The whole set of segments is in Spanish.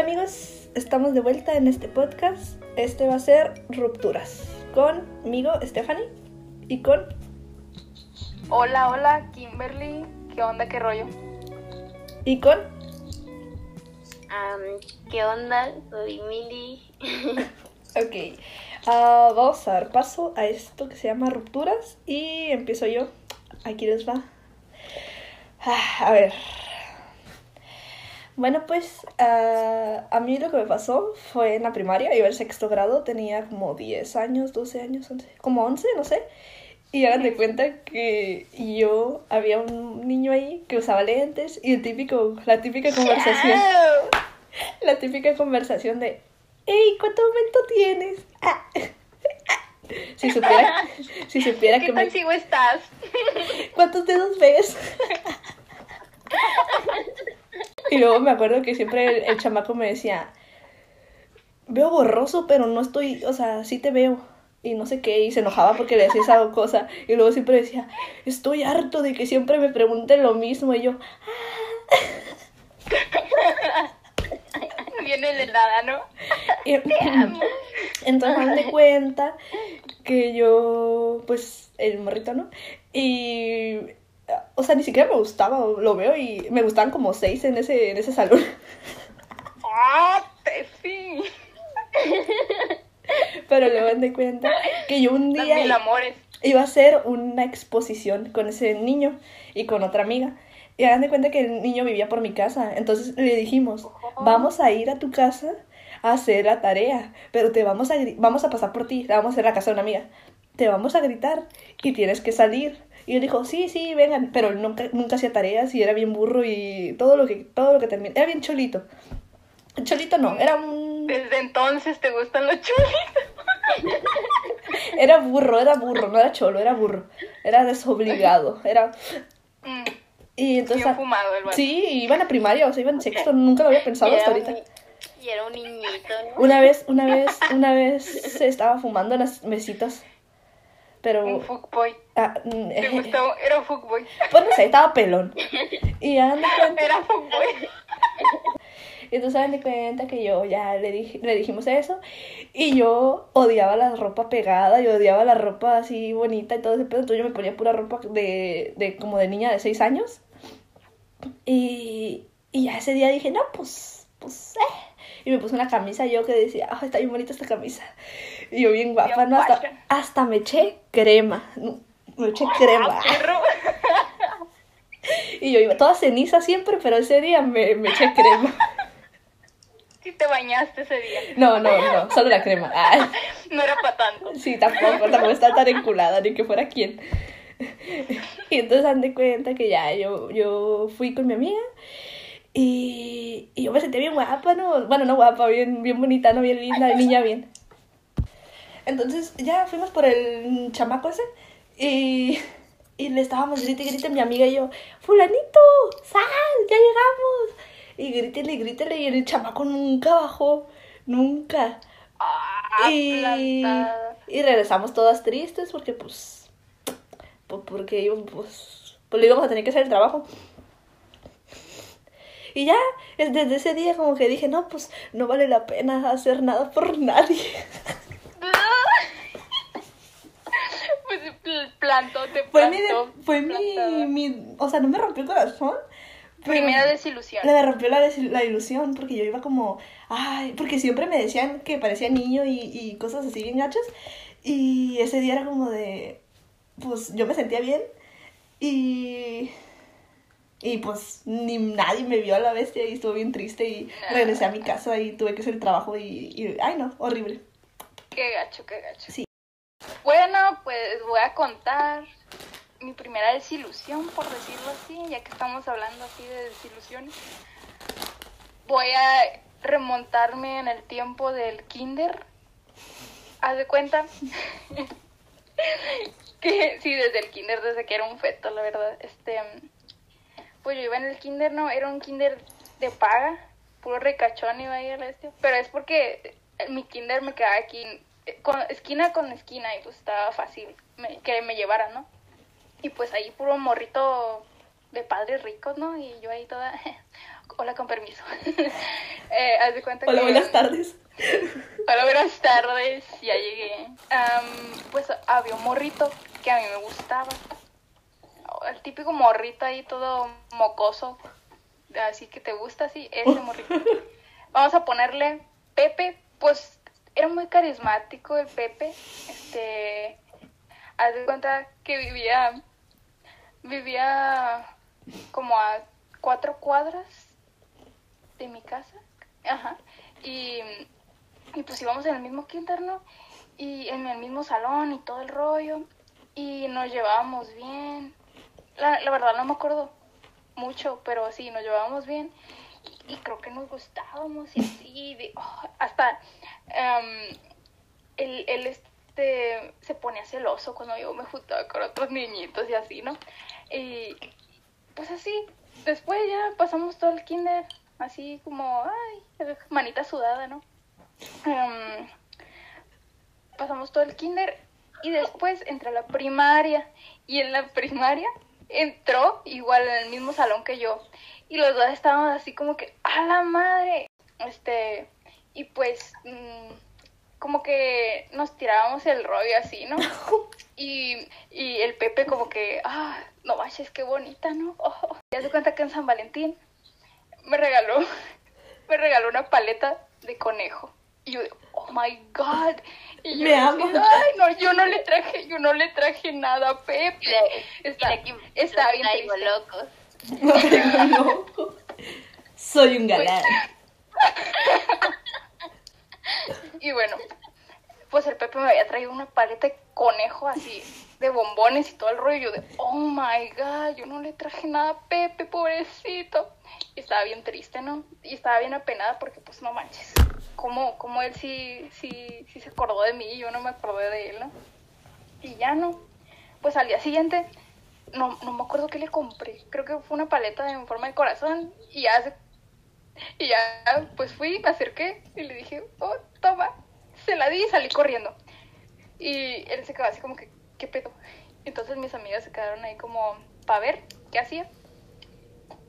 Hola amigos, estamos de vuelta en este podcast. Este va a ser Rupturas. Conmigo, Stephanie. Y con... Hola, hola, Kimberly. ¿Qué onda, qué rollo? Y con... ¿Qué onda? Soy Milly. Ok. ah, vamos a dar paso a esto que se llama Rupturas. Y empiezo yo. Aquí les va. Ah, a ver. Bueno, pues ah, a mí lo que me pasó fue en la primaria, iba en sexto grado, tenía como 10 años, 12 años, 11, como 11, no sé. Y hagan de cuenta que yo, había un niño ahí que usaba lentes y el típico, la típica conversación, la típica conversación de, hey, ¿cuánto aumento tienes? Ah, ah". Si supiera, si supiera ¿Qué que tan me... ciego estás? ¿Cuántos dedos ves? y luego me acuerdo que siempre el, el chamaco me decía, veo borroso, pero no estoy, o sea, sí te veo. Y no sé qué, y se enojaba porque le decía esa cosa. Y luego siempre decía, estoy harto de que siempre me pregunten lo mismo. Y yo, Viene de nada, ¿no? y- entonces me de cuenta que yo, pues, el morrito, ¿no? Y, o sea, ni siquiera me gustaba, lo veo y me gustaban como seis en ese, en ese salón. ¡Ah, Tefi! Pero luego me cuenta que yo un día mil amores. iba a hacer una exposición con ese niño y con otra amiga. Y hagan de cuenta que el niño vivía por mi casa. Entonces le dijimos, vamos a ir a tu casa a hacer la tarea, pero te vamos a, vamos a pasar por ti, la vamos a hacer a la casa de una amiga. Te vamos a gritar y tienes que salir. Y él dijo, sí, sí, vengan, pero nunca, nunca hacía tareas y era bien burro y todo lo que, todo lo que termina. Era bien cholito. Cholito no, era un... Desde entonces te gustan los chulitos. Era burro, era burro, no era cholo, era burro. Era desobligado, era... Mm, Y entonces... bien fumado el. Sí, iban a primaria, o sea, iban en sexto, nunca lo había pensado hasta ahorita. y era un niñito, ¿no? Una vez, una vez, una vez se estaba fumando en las mesitas, pero... Un fuckboy. ah, mm, Te eh, gustó, era fuckboy. pues no sé, estaba pelón. Y hagan de cuenta, Era fuckboy. y entonces de cuenta que yo ya le, dije, le dijimos eso, y yo odiaba la ropa pegada, y odiaba la ropa así bonita y todo ese pedo, entonces yo me ponía pura ropa de, de como de niña de 6 años. Y, y ya ese día dije, no, pues, pues, eh. Y me puse una camisa yo que decía, ah, está bien bonita esta camisa. Y yo bien guapa, ¿no? Hasta, hasta me eché crema. Me eché crema. Ah, perro. Y yo iba toda ceniza siempre, pero ese día me, me eché crema. Sí te bañaste ese día. No, no, no, solo la crema. Ay, No era para tanto. sí, tampoco, tampoco está tan enculada, ni que fuera quien. Y entonces dan de cuenta que ya yo, yo fui con mi amiga y, y yo me sentía bien guapa, ¿no? Bueno, no guapa, bien, bien bonita, ¿no? Bien linda, niña bien. Entonces ya fuimos por el chamaco ese y, y le estábamos grite y grite mi amiga y yo, fulanito, sal, ya llegamos. Y grítele y grítele y el chamaco nunca bajó, nunca. Ah, Y, y regresamos todas tristes porque pues, pues porque pues, pues le íbamos a tener que hacer el trabajo. Y ya, es- desde ese día como que dije, no, pues no vale la pena hacer nada por nadie. Pues pl- plantó, te Fue mi, plantó. fue mi, mi, o sea, no me rompió el corazón. Primera desilusión. Me rompió la, des- la ilusión porque yo iba como, ay, porque siempre me decían que parecía niño y, y cosas así bien gachas. Y ese día era como de, pues yo me sentía bien y, y pues ni nadie me vio a la bestia y estuve bien triste y regresé a mi casa y tuve que hacer el trabajo y, y ay no, horrible. Qué gacho, qué gacho. Sí. Bueno, pues voy a contar mi primera desilusión, por decirlo así, ya que estamos hablando así de desilusiones. Voy a remontarme en el tiempo del kinder. Haz de cuenta que sí, desde el kinder, desde que era un feto, la verdad. Este, pues yo iba en el kinder, no, era un kinder de paga, puro recachón iba a la bestia. Pero es porque mi kinder me quedaba aquí, con, esquina con esquina, y pues estaba fácil me- que me llevara, ¿no? Y pues ahí puro morrito de padres ricos, ¿no? Y yo ahí toda hola con permiso. eh, haz de cuenta Hola, que... buenas tardes. Hola, buenas tardes, ya llegué. Am, pues había un morrito que a mí me gustaba. El típico morrito ahí todo mocoso. Así que te gusta así, ese morrito. Vamos a ponerle Pepe, pues era muy carismático el Pepe. Este, haz de cuenta que vivía, vivía como a cuatro cuadras de mi casa. Ajá. Y, y pues íbamos en el mismo kinder, ¿no? Y en el mismo salón y todo el rollo. Y nos llevábamos bien. La, la verdad no me acuerdo mucho, pero sí, nos llevábamos bien. Y creo que nos gustábamos y así. de- oh, hasta em, él, él, este, se ponía celoso cuando yo me juntaba con otros niñitos y así, ¿no? Y pues así, después ya pasamos todo el kinder, así como, ay, manita sudada, ¿no? Em, pasamos todo el kinder y después entré a la primaria y en la primaria entró igual en el mismo salón que yo y los dos estábamos así como que a la madre este y pues mm, como que nos tirábamos el rollo así no y, y el Pepe como que ah no manches qué bonita no oh. ya se cuenta que en San Valentín me regaló me regaló una paleta de conejo y yo oh my god y yo Me ama. ay no yo no le traje yo no le traje nada a Pepe está, está bien traigo triste. locos. No. Soy un galán. Y bueno, pues el Pepe me había traído una paleta de conejo así, de bombones y todo el rollo. De, oh my god, yo no le traje nada a Pepe, pobrecito. Y estaba bien triste, ¿no? Y estaba bien apenada porque, pues, no manches. Como, como él sí, sí, sí se acordó de mí y yo no me acordé de él, ¿no? Y ya no. Pues al día siguiente, no, no me acuerdo qué le compré. Creo que fue una paleta en forma de corazón. Y ya se y ya, pues fui, me acerqué y le dije, oh, toma. Se la di y salí corriendo. Y él se quedó así como que, ¿qué pedo? Entonces mis amigas se quedaron ahí como para ver qué hacía.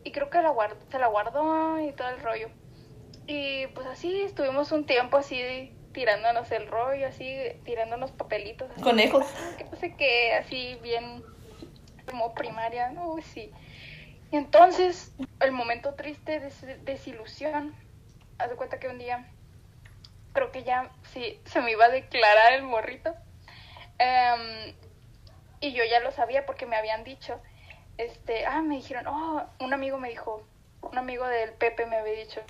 Y creo que la se la guardó y todo el rollo. Y pues así estuvimos un tiempo así tirándonos el rollo, así tirándonos papelitos. así, Conejos. que no sé qué, así bien primaria, no, sí. Y entonces, el momento triste de des- desilusión, haz de cuenta que un día, creo que ya, sí, se me iba a declarar el morrito. Em, y yo ya lo sabía porque me habían dicho, este, ah, me dijeron, oh, un amigo me dijo, un amigo del Pepe me había dicho,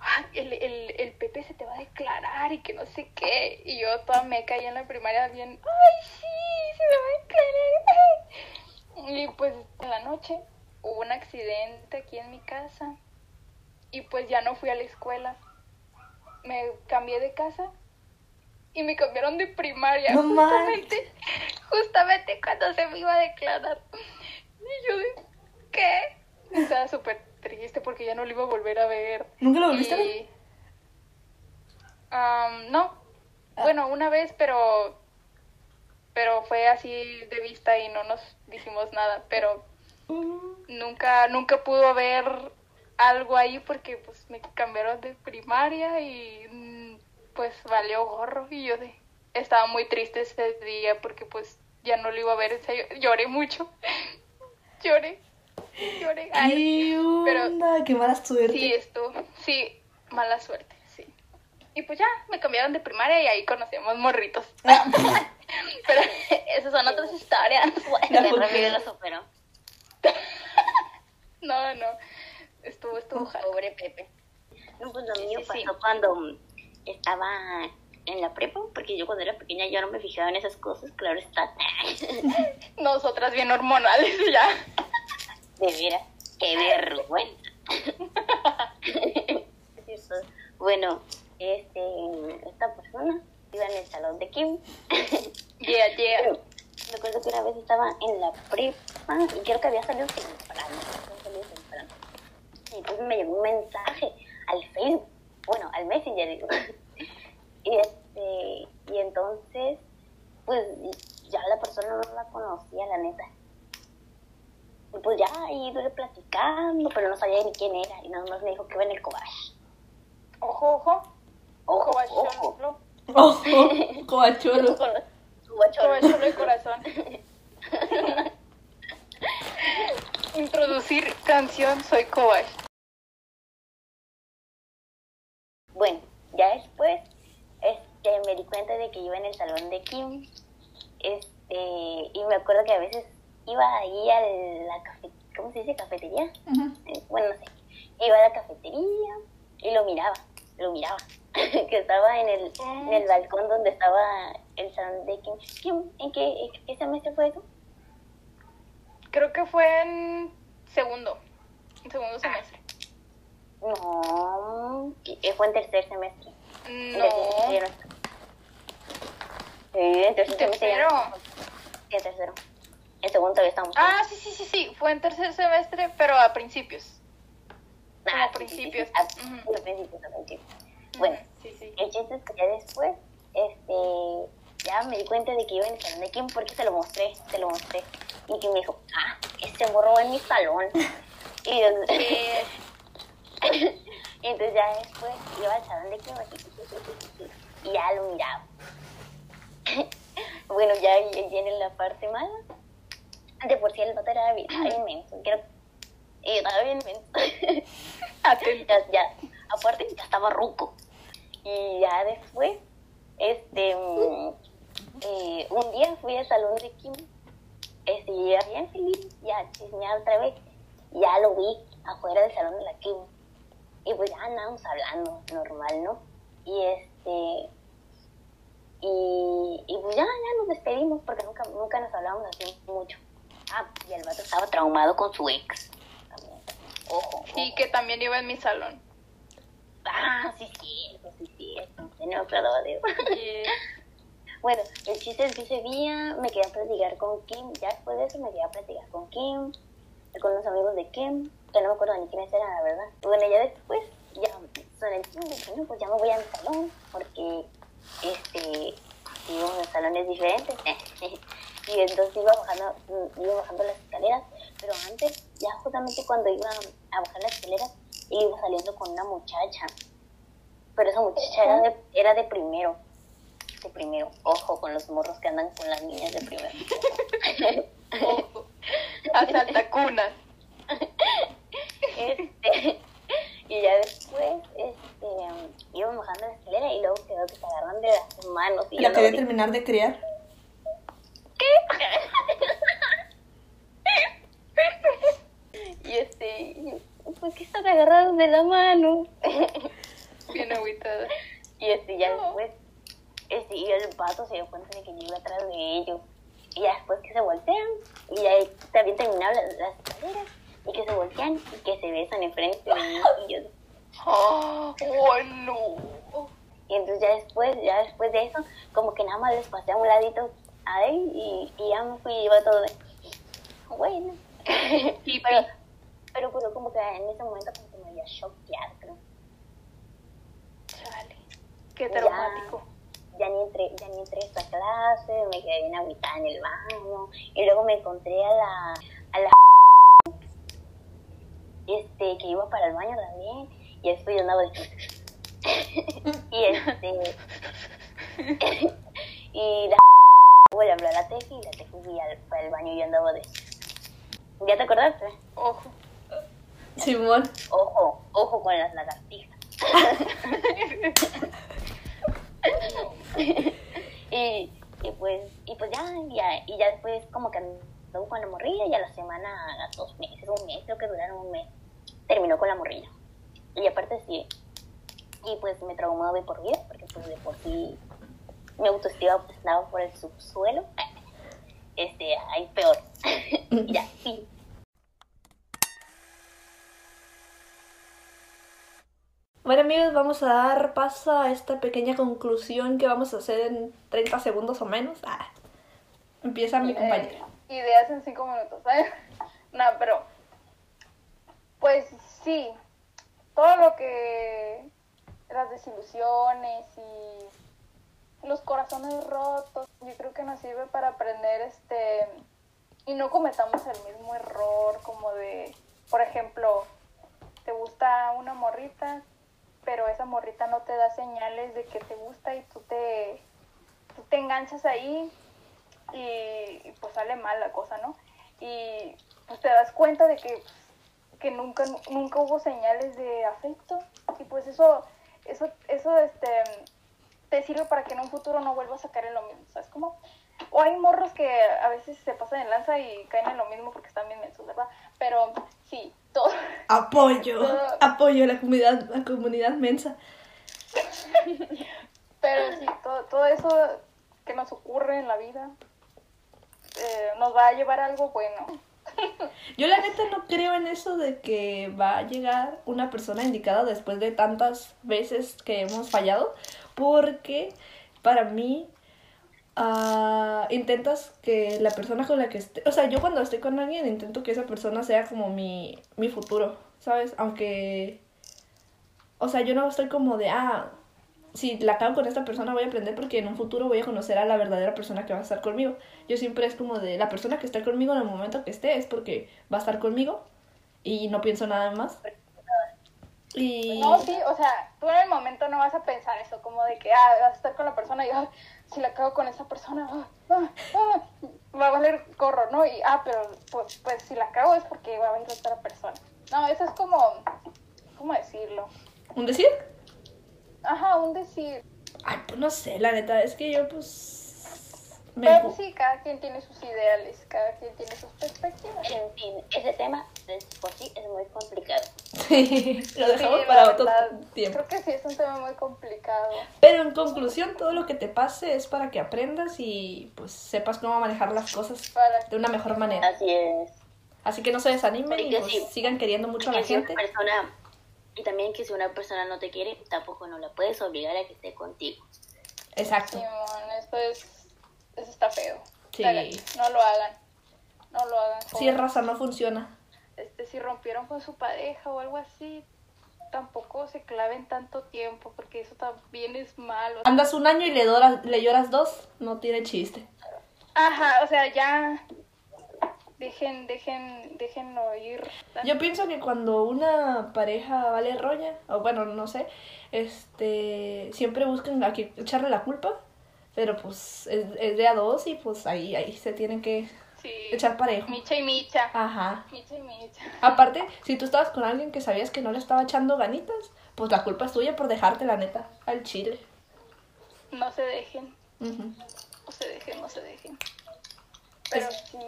ah, el, el, el Pepe se te va a declarar y que no sé qué. Y yo toda me caí en la primaria bien, ay, sí, se me va a declarar. Y pues en la noche hubo un accidente aquí en mi casa y pues ya no fui a la escuela. Me cambié de casa y me cambiaron de primaria No justamente, justamente cuando se me iba a declarar. Y yo de, ¿qué? Estaba súper triste porque ya no lo iba a volver a ver. ¿Nunca lo volviste a ver? Am, no. Ah. Bueno, una vez, pero pero fue así de vista y no nos dijimos nada, pero Mm. nunca nunca pudo haber algo ahí porque pues me cambiaron de primaria y mm, pues valió gorro y yo de estaba muy triste ese día porque pues ya no lo iba a ver, en serio, lloré mucho. lloré. Lloré. Ay, ¿Qué pero-? Qué mala suerte. Sí, esto, sí, mala suerte. Y pues ya, me cambiaron de primaria y ahí conocíamos morritos. Ah, Pero esas son otras historias. La El futura. Ramiro lo superó. No, no, estuvo, estuvo hard. Pobre Pepe. No, pues lo mío Sí, sí. pasó cuando estaba en la prepa, porque yo cuando era pequeña yo no me fijaba en esas cosas, claro está. Nosotras bien hormonales ya. De veras, qué vergüenza. Eso. bueno, este, esta persona iba en el salón de Kim. Yeah, yeah. Recuerdo que una vez estaba en la prepa y creo que había salido temprano. había salido temprano. Y entonces me llegó un mensaje al Facebook, bueno, al Messenger, digo. Y, este, y entonces, pues ya la persona no la conocía, la neta. Y pues ya, ahí dure platicando, pero no sabía ni quién era. Y nada más me dijo que iba en el cobash. Ojo, ojo. Ojo, Cobachuelo. ojo. Guacholos. Cobachuelo de corazón. Introducir canción Soy Kobash. Bueno, ya después este, me di cuenta de que iba en el salón de Kim. Este, y me acuerdo que a veces iba ahí a la cafetería. ¿Cómo se dice? ¿Cafetería? Ujú. Eh, Bueno, no sé. Iba a la cafetería y lo miraba, lo miraba. que estaba en el, en el balcón donde estaba el salón de Kim. ¿en qué, en qué semestre fue eso? Creo que fue en segundo. En segundo semestre. No, fue en tercer semestre. No. Sí, en tercer semestre Tercero. Sí, en tercero. En segundo todavía estamos. Ah, sí, sí, sí, sí. Fue en tercer semestre, pero a principios. Ah, como sí, sí, sí, principios. a principios, a principios. Bueno, el chiste es que ya después, este, ya me di cuenta de que iba en el salón de Kim porque se lo mostré, se lo mostré. Y que me dijo, ah, ese morro va en mi salón. Y, entonces ya después iba al salón de Kim así, y ya lo miraba. bueno, ya viene la parte mala. De por sí el vato era bien, estaba bien menso. atento. ya, ya, aparte ya estaba ruco. Y ya después, este, mm, eh, un día fui al salón de Kim, este, y bien feliz, ya chismear otra vez, ya lo vi afuera del salón de la Kim. Y pues ya andábamos hablando, normal, ¿no? Y este, y, y pues ya, ya nos despedimos porque nunca, nunca nos hablábamos así mucho. Ah, y el vato estaba traumado con su ex. Ojo. Y ojo. que también iba en mi salón. Ah, sí, sí, me acordaba de eso. Y- Bueno, el chiste es que ese día me quedé a platicar con Kim. Ya después de eso me quedé a platicar con Kim, con los amigos de Kim, que no me acuerdo ni quiénes eran, la verdad. Bueno, ya después, ya son el Kim dije, no, pues ya me voy a mi salón, porque, este, íbamos en salones diferentes. y entonces iba bajando, iba bajando las escaleras, pero antes, ya justamente cuando iba a bajar las escaleras, él iba saliendo con una muchacha. Pero esa muchacha era de, era de primero. De primero. Ojo con los morros que andan con las niñas de primero. Ojo. Asalta cunas. este, y ya después, este, iban bajando la escalera y luego quedó que se agarran de las manos. Y La quería terminar de criar. Y este, y yo, ¿por qué están agarrados de la mano? Bien agüitada. Y este, ya No. después, este, y el pato se dio cuenta de que yo iba atrás de ellos. Y ya después que se voltean, y ya también terminaron las, las escaleras, y que se voltean y que se besan enfrente de mí. Y, yo, Oh, no. y entonces ya después, ya después de eso, como que nada más les pasé a un ladito a él y, y ya me fui y iba todo de, bueno. Hippie. pero, pero, pero como que en ese momento como que me había choqueado, creo. Chale. Qué traumático. ya ni entré, ya ni entré a esta clase, me quedé bien agüitada en el baño, y luego me encontré a la, a la este, que iba para el baño también, y después yo andaba de y este y la luego le habló a la Tefi y la Tefi fui al, para el baño y yo andaba de ¿ya te acordaste? Ojo. Simón. Ojo, ojo con las lagartijas. y, y pues, y pues ya, ya, y ya después como que andó con la morrilla y a la semana, a dos meses, un mes, creo que duraron un mes, terminó con la morrilla. Y aparte sí, y pues me traumó de por vida, porque pues de por sí mi autoestima pues estaba por el subsuelo. Este, ahí peor. Ya, sí. Bueno amigos, vamos a dar paso a esta pequeña conclusión que vamos a hacer en 30 segundos o menos. Ah, empieza mi compañera. Eh, ideas en cinco minutos, ¿sabes? No, pero. Pues sí. Todo lo que. Las desilusiones y. Los corazones rotos. Yo creo que nos sirve para aprender este. y no cometamos el mismo error como de, por ejemplo, te gusta una morrita, pero esa morrita no te da señales de que te gusta y tú te, tú te enganchas ahí y, pues sale mal la cosa, ¿no? Y pues te das cuenta de que, que nunca, nunca hubo señales de afecto y pues eso, eso, eso este, te sirve para que en un futuro no vuelvas a caer en lo mismo, ¿sabes cómo? O hay morros que a veces se pasan en lanza y caen en lo mismo porque están bien mensos, ¿verdad? Pero sí, todo, Apoyo, Todo- apoyo a la comunidad, la comunidad mensa. pero sí, todo, todo eso que nos ocurre en la vida eh, nos va a llevar a algo bueno. Yo la neta no creo en eso de que va a llegar una persona indicada después de tantas veces que hemos fallado, porque para mí ah, intentas que la persona con la que esté, o sea, yo cuando estoy con alguien intento que esa persona sea como mi, mi futuro, ¿sabes? Aunque, o sea, yo no estoy como de, ah, si la cago con esta persona voy a aprender porque en un futuro voy a conocer a la verdadera persona que va a estar conmigo. Yo siempre es como de la persona que está conmigo en el momento que esté es porque va a estar conmigo y no pienso nada más. Y No, sí, o sea, tú en el momento no vas a pensar eso, como de que, ah, vas a estar con la persona y, ah, si la cago con esa persona, ah, ah, ah, va a valer corro, ¿no? Y, ah, pero, pues, pues, si la cago es porque va a venir otra persona. No, eso es como, ¿cómo decirlo? un decir, Ajá, un decir. ay, pues no sé, la neta es que yo pues me Pero pues, sí, cada quien tiene sus ideales, cada quien tiene sus perspectivas. En fin, ese tema es, por sí es muy complicado. lo dejamos Sí, para otro verdad, tiempo. Creo que sí, es un tema muy complicado. Pero en conclusión, todo lo que te pase es para que aprendas y pues sepas cómo manejar las cosas Para de una mejor manera. Así es. Así que no se desanimen y Porque pues sí. sigan queriendo mucho a Que la si una gente. persona, y también que si una persona no te quiere, tampoco no la puedes obligar a que esté contigo. Exacto. Simón, esto es, eso está feo. Sí. Hagan- No lo hagan. No lo hagan. Sí, jóvenes. raza, no funciona. Si rompieron con su pareja o algo así, tampoco se claven tanto tiempo, porque eso también es malo. Andas un año y le, doras- le lloras dos, no tiene chiste. Ajá, o sea, ya dejen, dejen, dejen oír. Yo pienso que cuando una pareja vale roña, o bueno, no sé, este, siempre buscan a que echarle la culpa, pero pues es, es de a dos y pues ahí, ahí se tienen que Sí. echar parejo. Micha y Micha. Ajá. Micha y Micha. Aparte, si tú estabas con alguien que sabías que no le estaba echando ganitas, pues la culpa es tuya por dejarte la neta al chile. No se dejen, Ujú. no se dejen, no se dejen. Pero sí.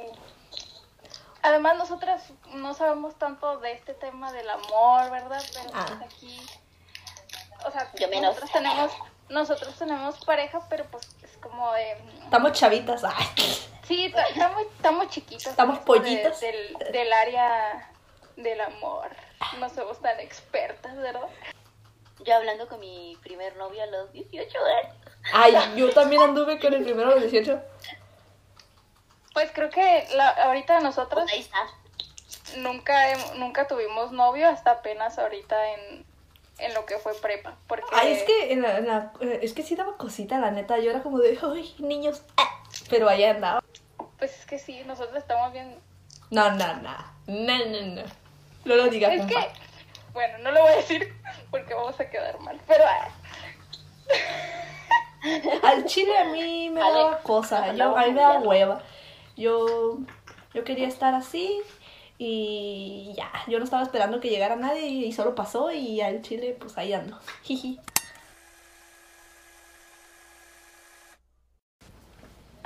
Además, nosotras no sabemos tanto de este tema del amor, ¿verdad? Pero pues Ah. aquí. O sea, Yo menos. nosotros tenemos, nosotros tenemos pareja, pero pues es como de. Estamos chavitas. Ay. Sí, ta- estamos, estamos chiquitos. Estamos de- pollitas. del, del área del amor. No somos tan expertas, ¿verdad? Yo hablando con mi primer novio a los 18 años. Ay, yo también anduve con el primero a los 18. Pues creo que la, ahorita nosotros Pues ahí está. nunca, nunca tuvimos novio hasta apenas ahorita en, en lo que fue prepa. Porque Ay, es que, en la- en la- eh, es que sí daba cosita, la neta. Yo era como de, ay, niños. ah", Pero allá andaba. Pues es que sí, nosotros estamos bien. No, no, no. No, no, no. No lo digas, Es compa. que, bueno, no lo voy a decir porque vamos a quedar mal. Pero ah, Al chile a mí me Ale, daba cosa. Yo, a mí me daba hueva. Yo, yo quería estar así y ya. Yo no estaba esperando que llegara nadie y solo pasó y al chile pues ahí ando. Jiji.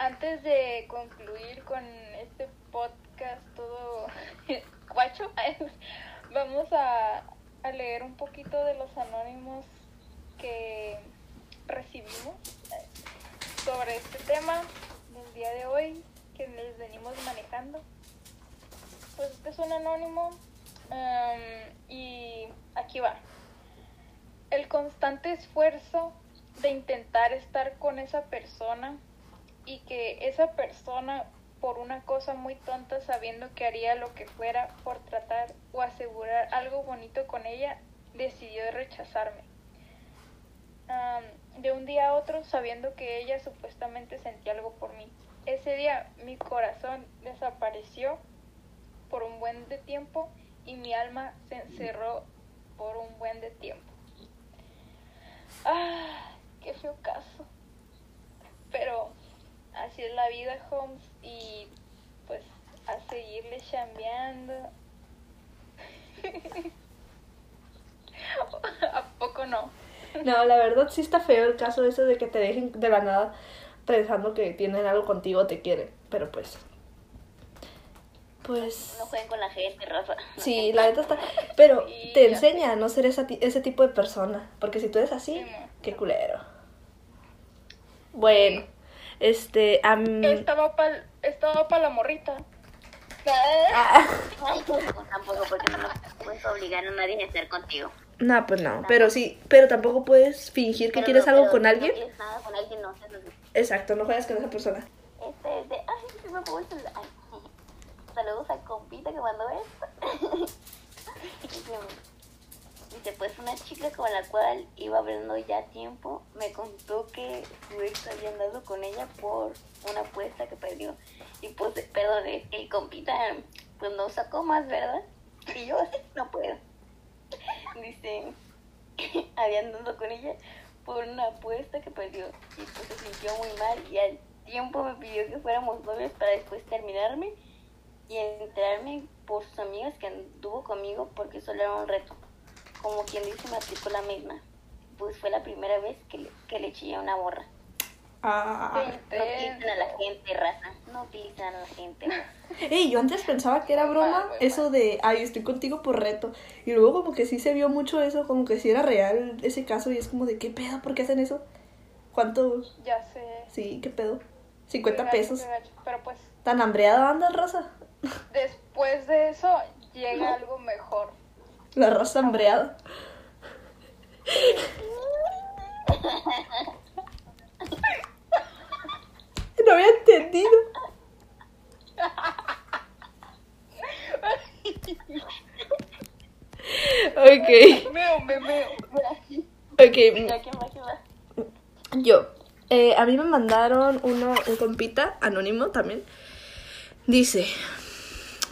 Antes de concluir con este podcast todo guacho, vamos a, leer un poquito de los anónimos que recibimos eh, sobre este tema del día de hoy que les venimos manejando. Pues este es un anónimo em, y aquí va. El constante esfuerzo de intentar estar con esa persona y que esa persona por una cosa muy tonta sabiendo que haría lo que fuera por tratar o asegurar algo bonito con ella decidió rechazarme. De un día a otro sabiendo que ella supuestamente sentía algo por mí. Ese día mi corazón desapareció por un buen de tiempo y mi alma se encerró por un buen de tiempo. Ah, qué feo caso. Pero así es la vida, Holmes, y pues a seguirle chambeando. ¿A poco no? No, la verdad sí está feo el caso ese de que te dejen de la nada pensando que tienen algo contigo o te quieren. Pero pues. Pues. No jueguen con la gente, Rafa. Sí, la neta está. Pero Sí, te enseña a no ser esa ti- ese tipo de persona. Porque si tú eres así, Sí, qué culero. Bueno, este. am- Estaba para estaba pa la morrita. ah, Ay, pues, tampoco, porque no puedes obligar a nadie a estar contigo. no, pues no. Pero sí, pero tampoco puedes fingir que Pero quieres no, algo con alguien. No quieres nada con alguien, no. Exacto, no juegas con esa persona. Este es de. Ay, se me fue el celular. Saludos al compita que mandó esto. Dice, pues una chica con la cual iba hablando ya tiempo me contó que su ex había andado con ella por una apuesta que perdió. Y pues, perdón, que el compita pues no sacó más, ¿verdad? Y yo no puedo. Dice, había andado con ella por una apuesta que perdió. Y pues se sintió muy mal y al tiempo me pidió que fuéramos novios para después terminarme y enterarme por sus amigas que anduvo conmigo porque solo era un reto. Como quien dice, me aplicó la misma. Pues fue la primera vez que le, que le chillé a una borra. Ah. No utilicen a la gente, raza. No utilizan a la gente. Ey, yo antes pensaba que era broma Mal, eso de, ay, estoy contigo por reto. Y luego como que sí se vio mucho eso, como que sí era real ese caso y es como de, ¿qué pedo? ¿Por qué hacen eso? ¿Cuánto? Ya sé. Sí, ¿qué pedo? Qué 50 gacho, pesos. gacho. Pero pues ¿Tan hambreada anda raza? después de eso llega algo mejor. La raza hambreada. No había entendido. Ok, Meo, me meo. ok. Yo. Eh, a mí me mandaron uno, un compita, anónimo también. Dice,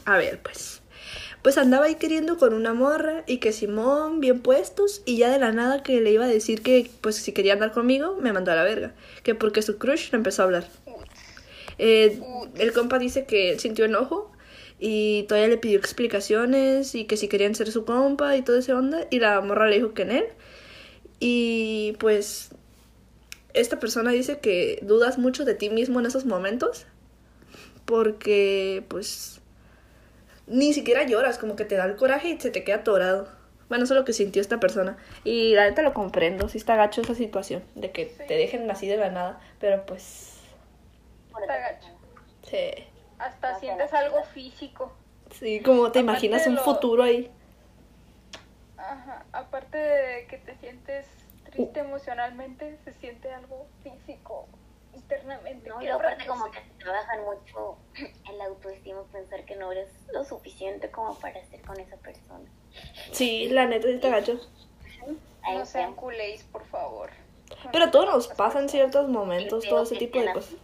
a ver, pues. Pues andaba ahí queriendo con una morra y que Simón, bien puestos, y ya de la nada que le iba a decir que, pues, si quería andar conmigo, me mandó a la verga. Que porque su crush le empezó a hablar. Eh, el compa dice que sintió enojo y todavía le pidió explicaciones y que si querían ser su compa y todo ese onda. Y la morra le dijo que en él. Y pues esta persona dice que dudas mucho de ti mismo en esos momentos porque pues ni siquiera lloras, como que te da el coraje y se te queda atorado. Bueno, eso es lo que sintió esta persona. Y la neta lo comprendo, sí está gacho esa situación de que te dejen así de la nada, pero pues Está gacho. sí, Hasta sientes algo físico. sí como te Aparte imaginas un lo- futuro ahí. Ajá. Aparte de que te sientes triste emocionalmente, se siente algo físico internamente. No, y aparte como que te trabajan mucho el autoestima, pensar que no eres lo suficiente como para estar con esa persona. Sí, la neta sí está gacho. No sean culéis, por favor. Pero a todos nos pasa en ciertos momentos todo ese tipo de cosas.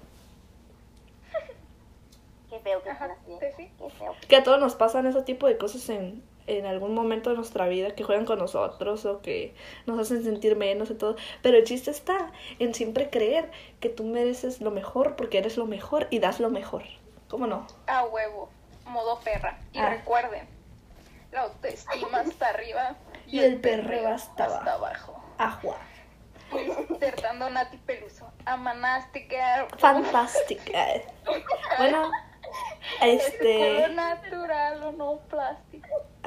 Qué feo que Ajá, sí. Qué feo. Que a todos nos pasan ese tipo de cosas en, en algún momento de nuestra vida, que juegan con nosotros o que nos hacen sentir menos y todo. Pero el chiste está en siempre creer que tú mereces lo mejor porque eres lo mejor y das lo mejor. ¿Cómo no? A huevo. Modo perra. Y Ah. recuerden, la autoestima está arriba Y el perreo hasta abajo. Ajua. Insertando Nati Peluso. Amanástica. Fantástica. Bueno, ¿Es este... color natural o no plástico?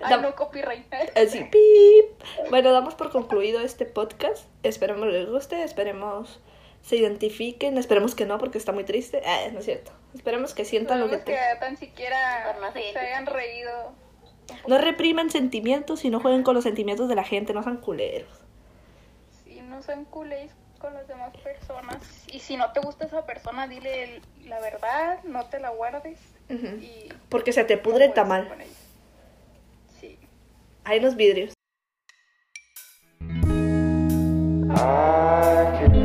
Ay, Dam- no copyright. Así, pip. Bueno, damos por concluido este podcast. Esperemos les guste, esperemos se identifiquen, esperemos que no porque está muy triste. Ah, no es cierto. Esperemos que sientan lo que Esperemos te... que tan siquiera no se se hayan reído. No repriman sentimientos y no jueguen con los sentimientos de la gente, no sean culeros. Si no sean culéis con las demás personas. Y si no te gusta esa persona, dile el- la verdad, no te la guardes. Y Porque se te pudre no está juegues mal. con ella. Sí. Hay los vidrios. Bye.